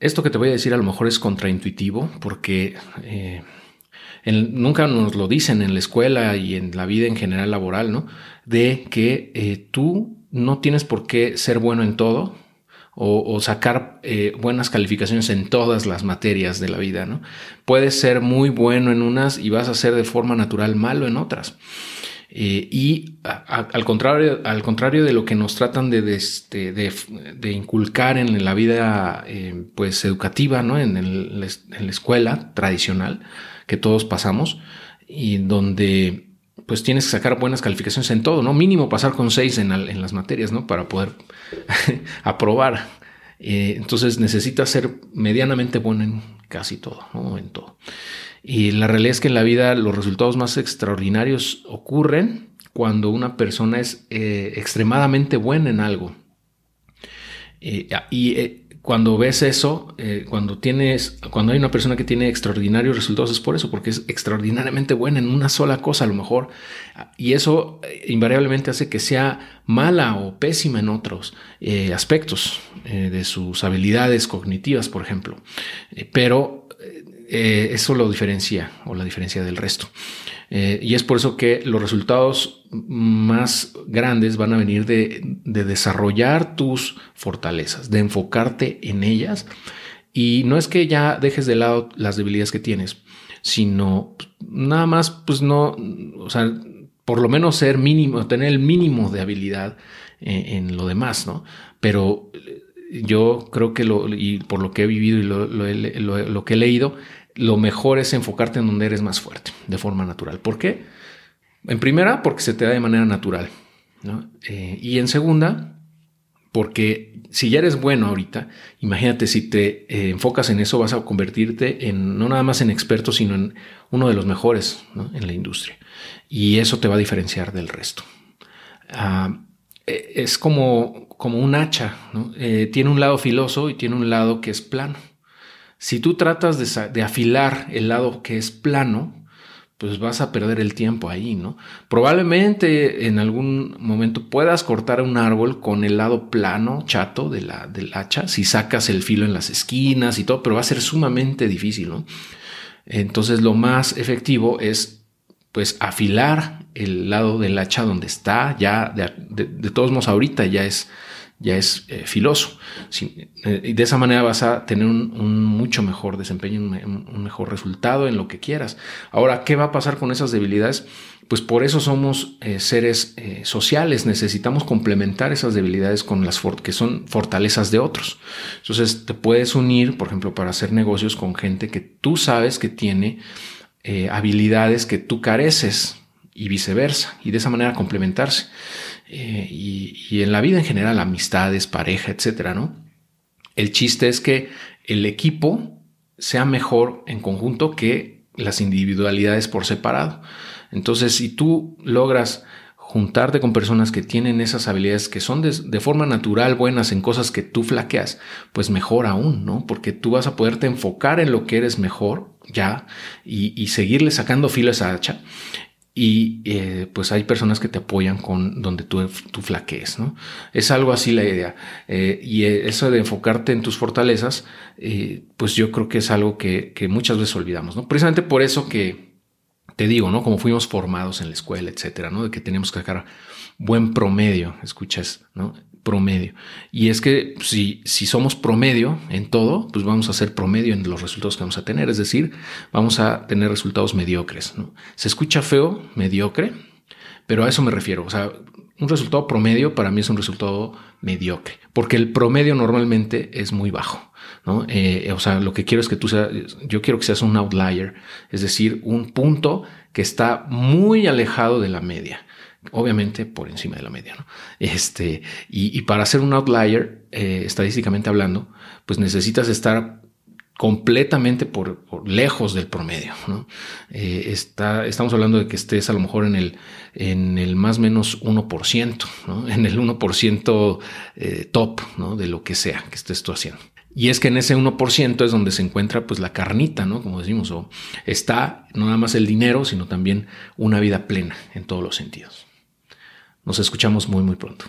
Esto que te voy a decir a lo mejor es contraintuitivo porque eh, nunca nos lo dicen en la escuela y en la vida en general laboral, ¿no? De que eh, tú no tienes por qué ser bueno en todo o, sacar eh, buenas calificaciones en todas las materias de la vida, ¿no? Puedes ser muy bueno en unas y vas a ser de forma natural malo en otras. Eh, y al, contrario, al contrario de lo que nos tratan de, este, de, inculcar en la vida eh, pues educativa, ¿no? en, en, la escuela tradicional que todos pasamos, y donde pues tienes que sacar buenas calificaciones en todo, ¿no? Mínimo pasar con seis en, en las materias, ¿no? Para poder aprobar. Eh, entonces necesitas ser medianamente bueno en casi todo. En todo. Y la realidad es que en la vida los resultados más extraordinarios ocurren cuando una persona es eh, extremadamente buena en algo. Eh, y cuando ves eso, cuando tienes, cuando hay una persona que tiene extraordinarios resultados es por eso, porque es extraordinariamente buena en una sola cosa a lo mejor, y eso invariablemente hace que sea mala o pésima en otros aspectos de sus habilidades cognitivas, por ejemplo. pero eh, eso lo diferencia o la diferencia del resto. Eh, y es por eso que los resultados más grandes van a venir de, desarrollar tus fortalezas, de enfocarte en ellas. Y no es que ya dejes de lado las debilidades que tienes, sino nada más, pues no, o sea, por lo menos ser mínimo, tener el mínimo de habilidad en, en lo demás, ¿no? Pero yo creo que lo, y por lo que he vivido y lo, que he leído, lo mejor es enfocarte en donde eres más fuerte, de forma natural. ¿Por qué? En primera, porque se te da de manera natural. Eh, y en segunda, porque si ya eres bueno ahorita, imagínate si te eh, enfocas en eso, vas a convertirte en no nada más en experto, sino en uno de los mejores en la industria. Y eso te va a diferenciar del resto. Ah, e, es como como un hacha, eh, tiene un lado filoso y tiene un lado que es plano. Si tú tratas de, afilar el lado que es plano, pues vas a perder el tiempo ahí, ¿no? Probablemente en algún momento puedas cortar un árbol con el lado plano, chato de la, del hacha, si sacas el filo en las esquinas y todo, pero va a ser sumamente difícil, ¿no? Entonces lo más efectivo es pues afilar el lado del hacha donde está, ya de todos modos ahorita ya es ya es eh, filoso. Eh, y de esa manera vas a tener un, mucho mejor desempeño, un, mejor resultado en lo que quieras. Ahora, ¿qué va a pasar con esas debilidades? Pues por eso somos eh, seres sociales, necesitamos complementar esas debilidades con las que son fortalezas de otros. Entonces te puedes unir, por ejemplo, para hacer negocios con gente que tú sabes que tiene habilidades que tú careces y viceversa, y de esa manera complementarse. Eh, y, en la vida en general, amistades, pareja, etcétera, ¿no? El chiste es que el equipo sea mejor en conjunto que las individualidades por separado. Entonces, si tú logras juntarte con personas que tienen esas habilidades que son de, forma natural buenas en cosas que tú flaqueas, pues mejor aún, ¿no? Porque tú vas a poderte enfocar en lo que eres mejor ya y, y seguirle sacando filo a esa hacha y eh, pues hay personas que te apoyan con donde tú, tú flaquees, ¿no? Es algo así la idea. Eh, y eso de enfocarte en tus fortalezas, eh, pues yo creo que es algo que, que, muchas veces olvidamos, ¿no? Precisamente por eso que te digo, ¿no? Como fuimos formados en la escuela, etcétera, ¿no? De que tenemos que sacar buen promedio, escuchas, ¿no? Promedio. Y es que si, si somos promedio en todo, pues vamos a ser promedio en los resultados que vamos a tener. Es decir, vamos a tener resultados mediocres. ¿no? Se escucha feo, mediocre, pero a eso me refiero. O sea, un resultado promedio para mí es un resultado mediocre, porque el promedio normalmente es muy bajo. ¿no? Eh, o sea, lo que quiero es que tú seas, yo quiero que seas un outlier, es decir, un punto que está muy alejado de la media obviamente por encima de la media. ¿no? Este, y, para ser un outlier, eh, estadísticamente hablando, pues necesitas estar completamente por, lejos del promedio. Eh, está, estamos hablando de que estés a lo mejor en el, en el más menos 1%, ¿no? en el 1% eh, top de lo que sea que estés tú haciendo. Y es que en ese 1% es donde se encuentra pues la carnita, ¿no? Como decimos, o está no nada más el dinero, sino también una vida plena en todos los sentidos. Nos escuchamos muy, muy pronto.